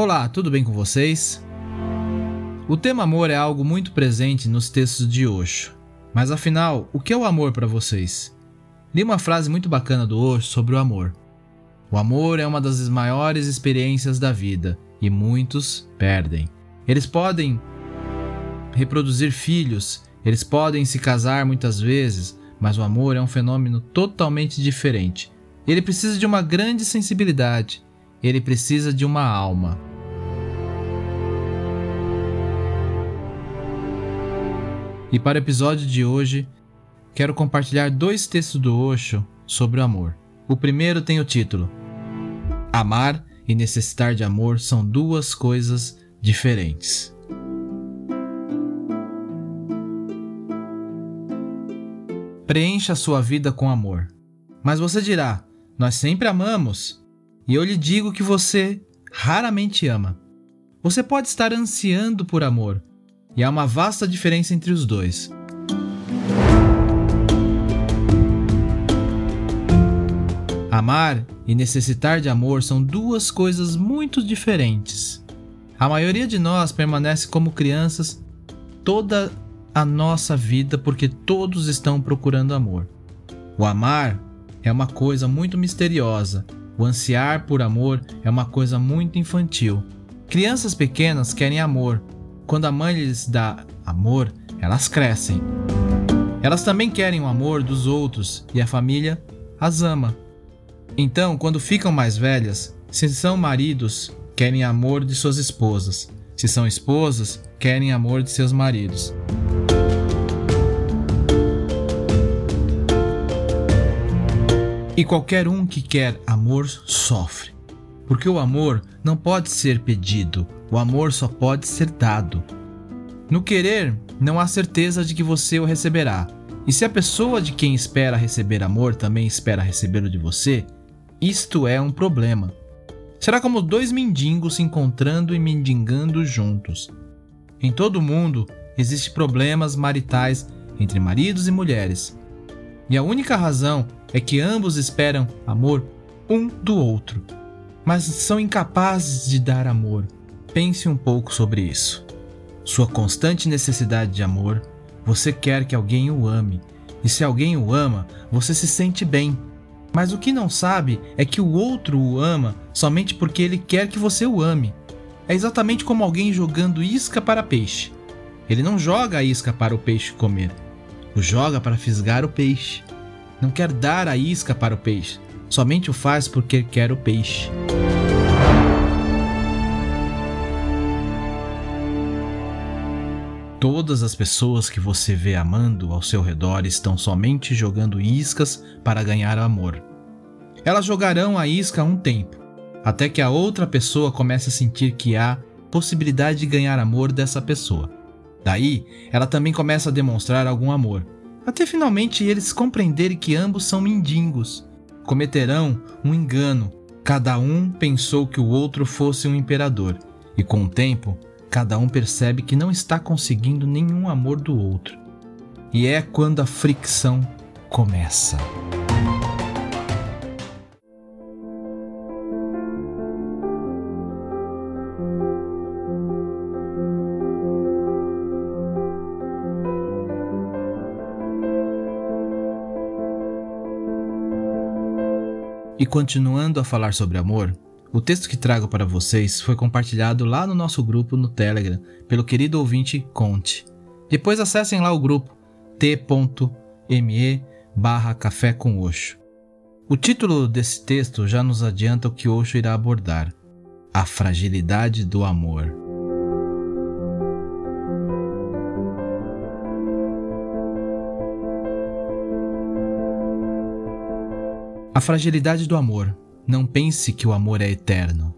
Olá, tudo bem com vocês? O tema amor é algo muito presente nos textos de Osho. Mas afinal, o que é o amor para vocês? Li uma frase muito bacana do Osho sobre o amor. O amor é uma das maiores experiências da vida e muitos perdem. Eles podem reproduzir filhos, eles podem se casar muitas vezes, mas o amor é um fenômeno totalmente diferente. Ele precisa de uma grande sensibilidade, ele precisa de uma alma. E para o episódio de hoje, quero compartilhar dois textos do Osho sobre o amor. O primeiro tem o título: Amar e necessitar de amor são duas coisas diferentes. Preencha sua vida com amor. Mas você dirá: Nós sempre amamos. E eu lhe digo que você raramente ama. Você pode estar ansiando por amor, e há uma vasta diferença entre os dois. Amar e necessitar de amor são duas coisas muito diferentes. A maioria de nós permanece como crianças toda a nossa vida porque todos estão procurando amor. O amar é uma coisa muito misteriosa o ansiar por amor é uma coisa muito infantil. Crianças pequenas querem amor. Quando a mãe lhes dá amor, elas crescem. Elas também querem o amor dos outros e a família as ama. Então, quando ficam mais velhas, se são maridos, querem amor de suas esposas. Se são esposas, querem amor de seus maridos. E qualquer um que quer amor sofre. Porque o amor não pode ser pedido, o amor só pode ser dado. No querer, não há certeza de que você o receberá. E se a pessoa de quem espera receber amor também espera recebê-lo de você, isto é um problema. Será como dois mendigos se encontrando e mendigando juntos. Em todo o mundo existem problemas maritais entre maridos e mulheres. E a única razão é que ambos esperam amor um do outro, mas são incapazes de dar amor. Pense um pouco sobre isso. Sua constante necessidade de amor, você quer que alguém o ame, e se alguém o ama, você se sente bem. Mas o que não sabe é que o outro o ama somente porque ele quer que você o ame. É exatamente como alguém jogando isca para peixe. Ele não joga a isca para o peixe comer, o joga para fisgar o peixe não quer dar a isca para o peixe, somente o faz porque quer o peixe. Todas as pessoas que você vê amando ao seu redor estão somente jogando iscas para ganhar amor. Elas jogarão a isca um tempo, até que a outra pessoa comece a sentir que há possibilidade de ganhar amor dessa pessoa. Daí, ela também começa a demonstrar algum amor, até finalmente eles compreenderem que ambos são mendigos. Cometerão um engano. Cada um pensou que o outro fosse um imperador, e com o tempo, cada um percebe que não está conseguindo nenhum amor do outro. E é quando a fricção começa. E continuando a falar sobre amor, o texto que trago para vocês foi compartilhado lá no nosso grupo no Telegram pelo querido ouvinte Conte. Depois acessem lá o grupo t.me barra café com. O título desse texto já nos adianta o que Osho irá abordar: a fragilidade do amor. A fragilidade do amor. Não pense que o amor é eterno.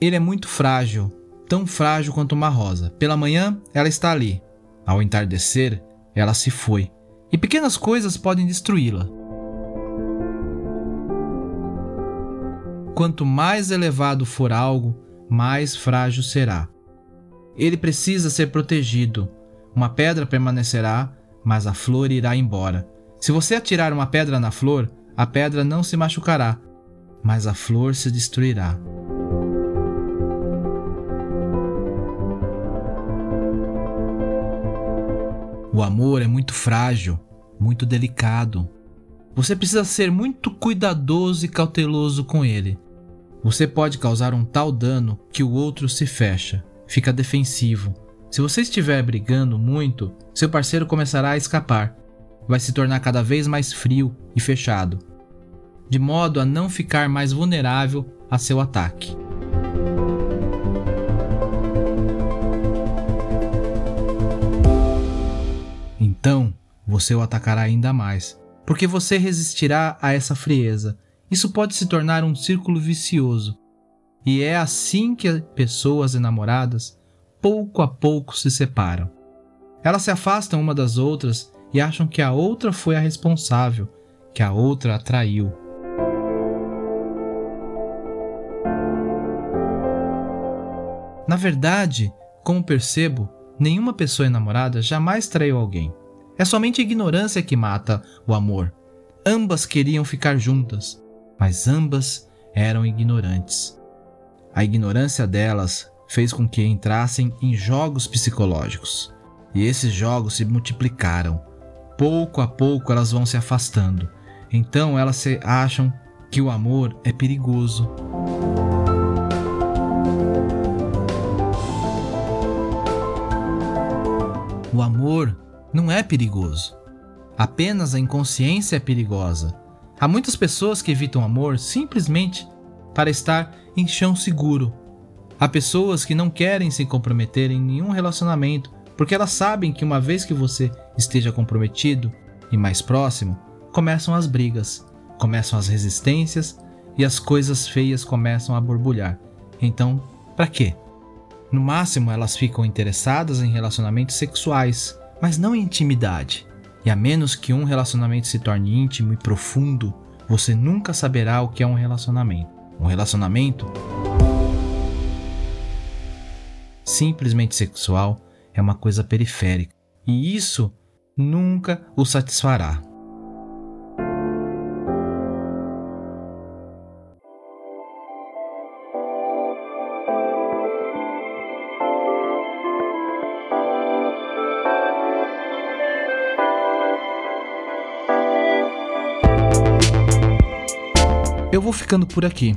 Ele é muito frágil, tão frágil quanto uma rosa. Pela manhã, ela está ali. Ao entardecer, ela se foi. E pequenas coisas podem destruí-la. Quanto mais elevado for algo, mais frágil será. Ele precisa ser protegido. Uma pedra permanecerá, mas a flor irá embora. Se você atirar uma pedra na flor, a pedra não se machucará, mas a flor se destruirá. O amor é muito frágil, muito delicado. Você precisa ser muito cuidadoso e cauteloso com ele. Você pode causar um tal dano que o outro se fecha, fica defensivo. Se você estiver brigando muito, seu parceiro começará a escapar. Vai se tornar cada vez mais frio e fechado, de modo a não ficar mais vulnerável a seu ataque. Então, você o atacará ainda mais, porque você resistirá a essa frieza isso pode se tornar um círculo vicioso. E é assim que pessoas enamoradas, pouco a pouco, se separam. Elas se afastam uma das outras e acham que a outra foi a responsável, que a outra a traiu. Na verdade, como percebo, nenhuma pessoa enamorada jamais traiu alguém. É somente a ignorância que mata o amor. Ambas queriam ficar juntas, mas ambas eram ignorantes. A ignorância delas fez com que entrassem em jogos psicológicos, e esses jogos se multiplicaram. Pouco a pouco elas vão se afastando, então elas se acham que o amor é perigoso. O amor não é perigoso. Apenas a inconsciência é perigosa Há muitas pessoas que evitam amor simplesmente para estar em chão seguro. Há pessoas que não querem se comprometer em nenhum relacionamento porque elas sabem que uma vez que você esteja comprometido e mais próximo, começam as brigas, começam as resistências e as coisas feias começam a borbulhar. Então, para quê? No máximo, elas ficam interessadas em relacionamentos sexuais, mas não em intimidade. E a menos que um relacionamento se torne íntimo e profundo, você nunca saberá o que é um relacionamento. Um relacionamento simplesmente sexual é uma coisa periférica, e isso nunca o satisfará. Eu vou ficando por aqui.